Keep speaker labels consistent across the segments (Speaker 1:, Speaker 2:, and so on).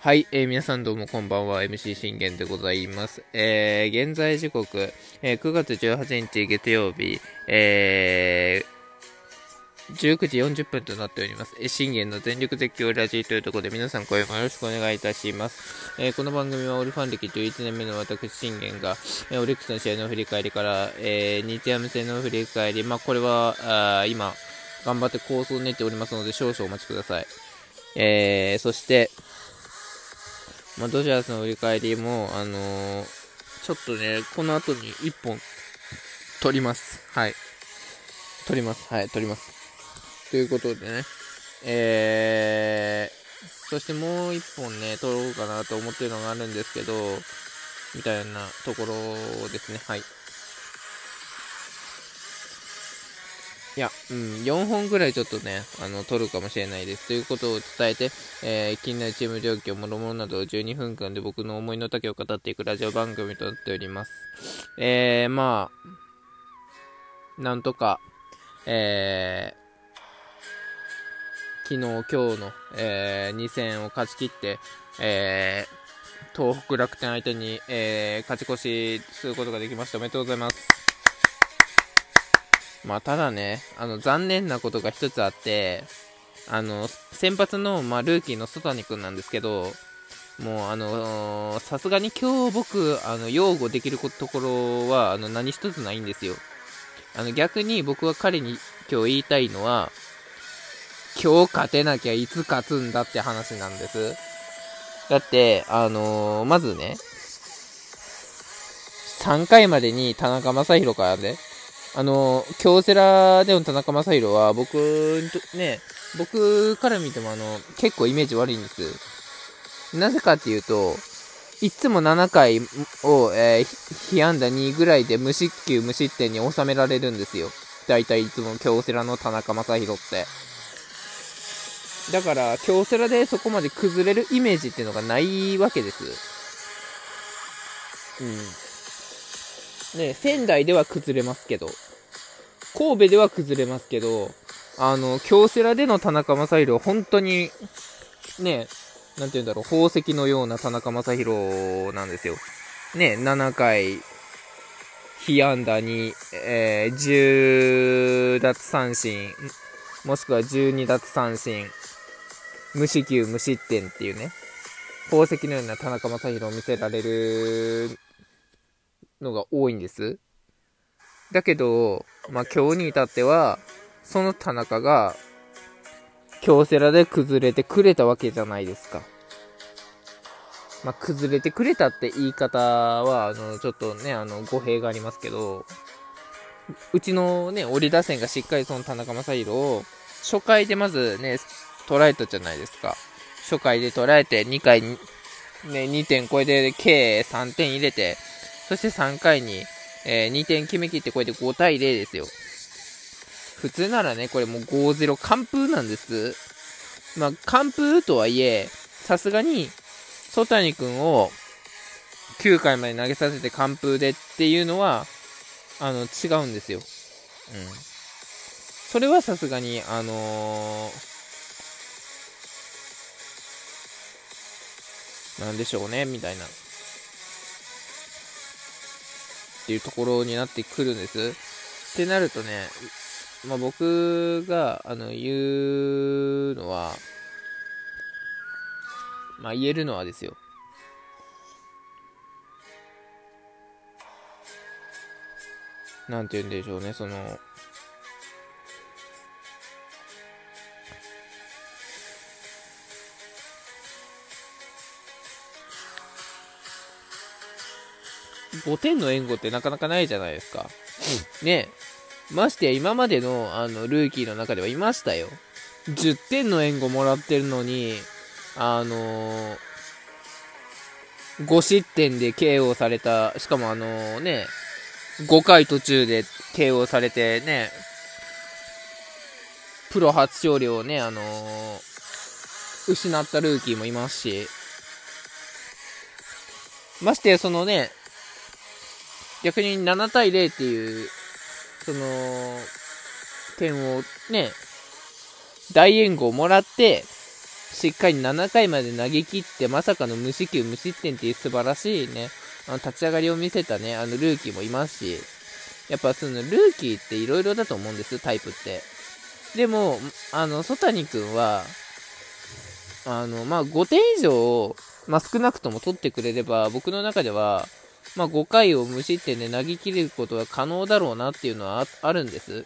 Speaker 1: はい、えー、皆さんどうもこんばんは、MC 信玄でございます。えー、現在時刻、えー、9月18日月曜日、え、19時40分となっております。え信玄の全力絶叫ラジーというところで皆さん声もよろしくお願いいたします。え、この番組はオルファン歴11年目の私信玄が、え、オリックスの試合の振り返りから、えー、日ハム戦の振り返り、まあ、これはあ今、頑張って構想を練っておりますので少々お待ちください。えー、そして、まあ、ドジャースの振り返りも、あのー、ちょっとね、この後に1本、取ります。はい。取ります。はい、取ります。ということでね、えー、そしてもう1本ね、取ろうかなと思ってるのがあるんですけど、みたいなところですね。はい。いや、うん、4本ぐらいちょっとね、あの、取るかもしれないです。ということを伝えて、えー、気になるチーム状況、もろもろなどを12分間で僕の思いの丈を語っていくラジオ番組となっております。えー、まあ、なんとか、えー、昨日、今日の、えー、2戦を勝ち切って、えー、東北楽天相手に、えー、勝ち越しすることができました。おめでとうございます。まあ、ただね、あの、残念なことが一つあって、あの、先発の、まあ、ルーキーの曽谷君なんですけど、もう、あのさすがに今日僕、あの、擁護できるところは、あの、何一つないんですよ。あの、逆に僕は彼に今日言いたいのは、今日勝てなきゃいつ勝つんだって話なんです。だって、あのー、まずね、3回までに田中将大からね、あの、京セラでの田中将大は、僕、ね、僕から見てもあの、結構イメージ悪いんです。なぜかっていうと、いつも7回を、えー、被安打2ぐらいで無失球無失点に収められるんですよ。大体いつも京セラの田中将大って。だから、京セラでそこまで崩れるイメージっていうのがないわけです。うん。ね、仙台では崩れますけど、神戸では崩れますけど、あの、京セラでの田中将大本当に、ね、なんて言うんだろう、宝石のような田中将大なんですよ。ね、7回、被安打に、えー、10奪三振、もしくは12奪三振、無四球無失点っていうね、宝石のような田中将大を見せられるのが多いんです。だけど、まあ今日に至っては、その田中が、京セラで崩れてくれたわけじゃないですか。まあ、崩れてくれたって言い方は、あの、ちょっとね、あの、語弊がありますけど、うちのね、折り打線がしっかりその田中将大を、初回でまずね、捉えたじゃないですか。初回で捉えて、2回、ね、2点超えて、計3点入れて、そして3回に、えー、2点決めきってこれで5対0ですよ。普通ならね、これもう5-0完封なんです。まあ、完封とはいえ、さすがに、曽谷君を9回まで投げさせて完封でっていうのは、あの、違うんですよ。うん。それはさすがに、あのー、なんでしょうね、みたいな。っていうところになってくるんです。ってなるとね、まあ、僕があの言うのは、まあ、言えるのはですよ。なんて言うんでしょうね、その、5点の援護ってなかなかないじゃないですか。ね。ましてや今までのあのルーキーの中ではいましたよ。10点の援護もらってるのに、あのー、5失点で KO された、しかもあのー、ね、5回途中で KO されてね、プロ初勝利をね、あのー、失ったルーキーもいますし、ましてそのね、逆に7対0っていう、その、点をね、大援護をもらって、しっかり7回まで投げ切って、まさかの無四球無失点っていう素晴らしいね、あの立ち上がりを見せたね、あのルーキーもいますし、やっぱそのルーキーって色々だと思うんです、タイプって。でも、あの、曽谷君は、あの、まあ、5点以上、まあ、少なくとも取ってくれれば、僕の中では、まあ、5回を無失点で投げ切ることは可能だろうなっていうのはあるんです。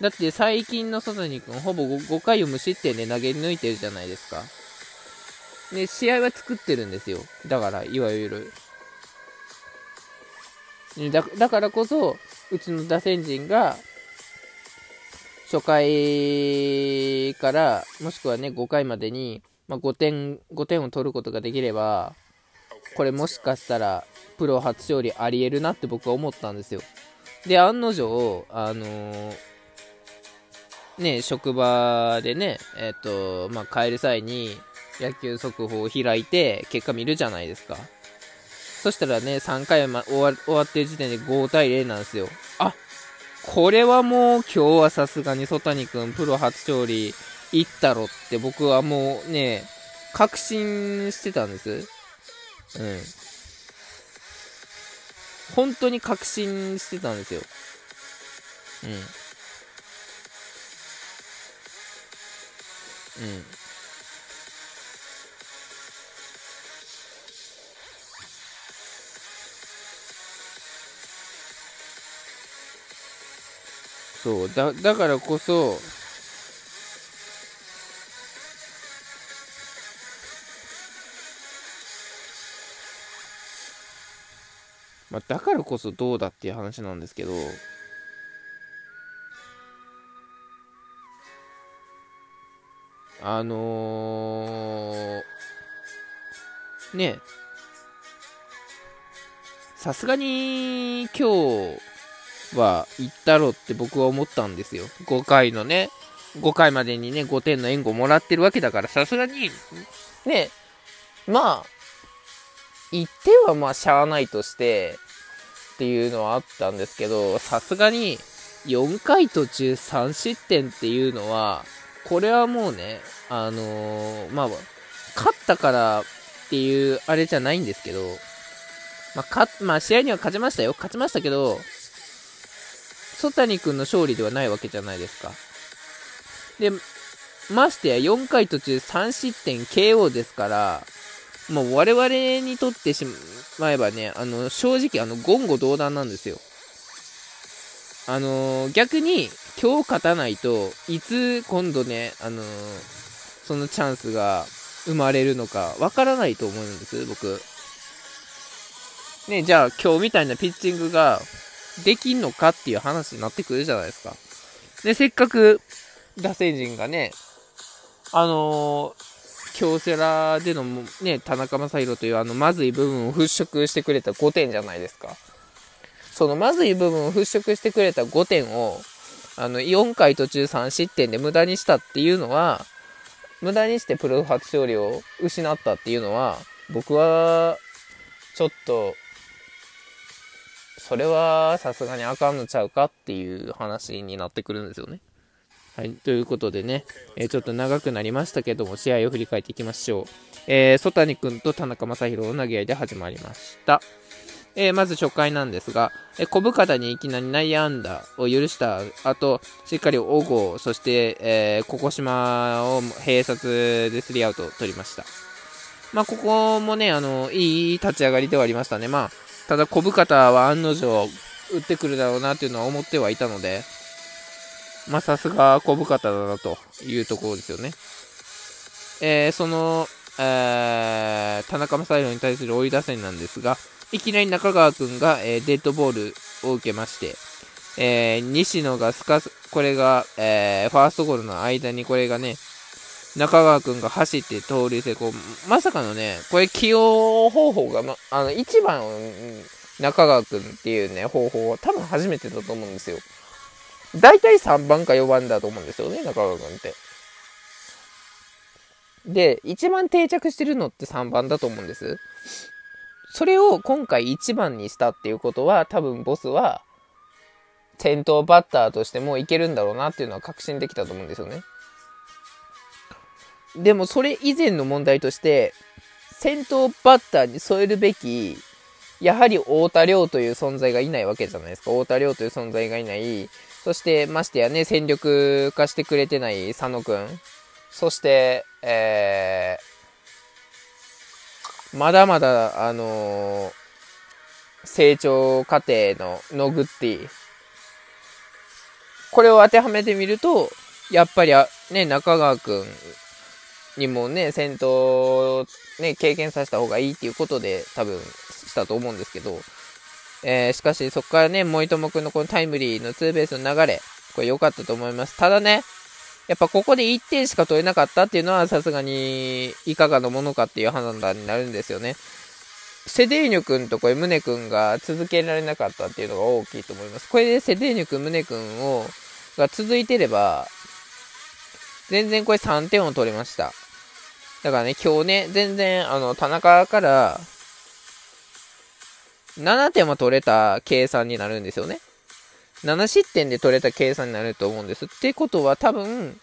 Speaker 1: だって最近の佐谷君ほぼ 5, 5回を無失点で投げ抜いてるじゃないですか。で、試合は作ってるんですよ。だから、いわゆる。だだからこそ、うちの打線陣が、初回から、もしくはね、5回までに、まあ、5点、5点を取ることができれば、これもしかしたら、プロ初勝利ありえるなって僕は思ったんですよ。で、案の定、あのー、ね、職場でね、えっ、ー、と、まあ、帰る際に野球速報を開いて結果見るじゃないですか。そしたらね、3回ま終わ終わってる時点で5対0なんですよ。あこれはもう今日はさすがに曽谷君プロ初勝利いったろって僕はもうね、確信してたんです。うん。本当に確信してたんですよ。うん。うん。そうだだからこそまあ、だからこそどうだっていう話なんですけど、あのー、ねさすがに今日は行ったろって僕は思ったんですよ。5回のね、5回までにね、5点の援護もらってるわけだから、さすがに、ね、まあ、1点はまあしゃあないとして、っていうのはあったんですけど、さすがに4回途中3失点っていうのは、これはもうね、あのー、まあ、勝ったからっていうあれじゃないんですけど、まあ、まあ、試合には勝ちましたよ。勝ちましたけど、曽谷君の勝利ではないわけじゃないですか。で、ましてや4回途中3失点 KO ですから、もう我々にとってしまえばね、あの、正直、あの、言語道断なんですよ。あのー、逆に、今日勝たないといつ今度ね、あのー、そのチャンスが生まれるのかわからないと思うんです、僕。ね、じゃあ今日みたいなピッチングができんのかっていう話になってくるじゃないですか。で、せっかく打線陣がね、あの京セラでのね、田中将大というあのまずい部分を払拭してくれた5点じゃないですか。そのまずい部分を払拭してくれた5点を、あの、4回途中3失点で無駄にしたっていうのは、無駄にしてプロ初勝利を失ったっていうのは、僕は、ちょっと、それはさすがにあかんのちゃうかっていう話になってくるんですよね。はい、ということでね、えー、ちょっと長くなりましたけども、試合を振り返っていきましょう。えー、曽谷君と田中将大の投げ合いで始まりました。えー、まず初回なんですが、えー、小深田にいきなり内野安打を許した後、しっかり小郷、そして、えー、小古島を併殺でスリーアウトを取りました。まあ、ここもね、あの、いい立ち上がりではありましたね。まあ、ただ小深田は案の定、打ってくるだろうなっていうのは思ってはいたので、まあ、さすが小深田だなというところですよね。えー、その、えー、田中将大に対する追い打線なんですが、いきなり中川くんが、えー、デッドボールを受けまして、えー、西野がすかす、これが、えー、ファーストゴールの間にこれがね、中川くんが走って盗塁成功。まさかのね、これ起用方法が、ま、あの、1番、中川くんっていうね、方法は多分初めてだと思うんですよ。大体3番か4番だと思うんですよね、中川くんって。で、一番定着してるのって3番だと思うんです。それを今回1番にしたっていうことは、多分ボスは、先頭バッターとしてもいけるんだろうなっていうのは確信できたと思うんですよね。でもそれ以前の問題として、先頭バッターに添えるべき、やはり太田亮という存在がいないわけじゃないですか。太田亮という存在がいない。そしてましてやね、戦力化してくれてない佐野くん。そして、えー、まだまだ、あのー、成長過程のノグッティ。これを当てはめてみると、やっぱりね、中川くんにもね、戦闘、ね、経験させた方がいいっていうことで多分したと思うんですけど、えー、しかしそこからね、森友くんのこのタイムリーのツーベースの流れ、これ良かったと思います。ただね、やっぱここで1点しか取れなかったっていうのはさすがにいかがのものかっていう判断になるんですよね。セデーニョ君とこれ、ムネ君が続けられなかったっていうのが大きいと思います。これでセデーニョ君、ムネ君を、が続いてれば、全然これ3点を取れました。だからね、今日ね、全然、あの、田中から7点も取れた計算になるんですよね。7失点で取れた計算になると思うんです。ってことは多分、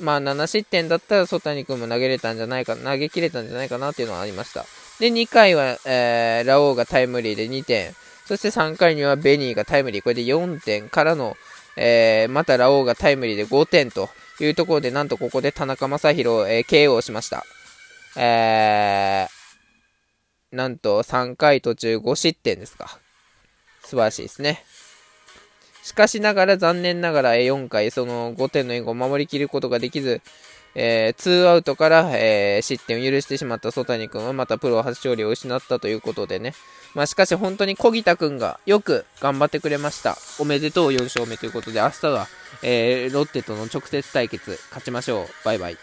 Speaker 1: まあ7失点だったら曽谷君も投げれたんじゃないか、投げ切れたんじゃないかなっていうのはありました。で、2回は、えー、ラオウがタイムリーで2点。そして3回にはベニーがタイムリー。これで4点からの、えー、またラオウがタイムリーで5点というところで、なんとここで田中将大、えー、KO しました。えー、なんと3回途中5失点ですか。素晴らしいですね。しかしながら残念ながら4回その5点の援護を守りきることができず、えー、2アウトから、えー、失点を許してしまった曽谷君はまたプロ初勝利を失ったということでね。まあ、しかし本当に小木田君がよく頑張ってくれました。おめでとう4勝目ということで明日は、えー、ロッテとの直接対決勝ちましょう。バイバイ。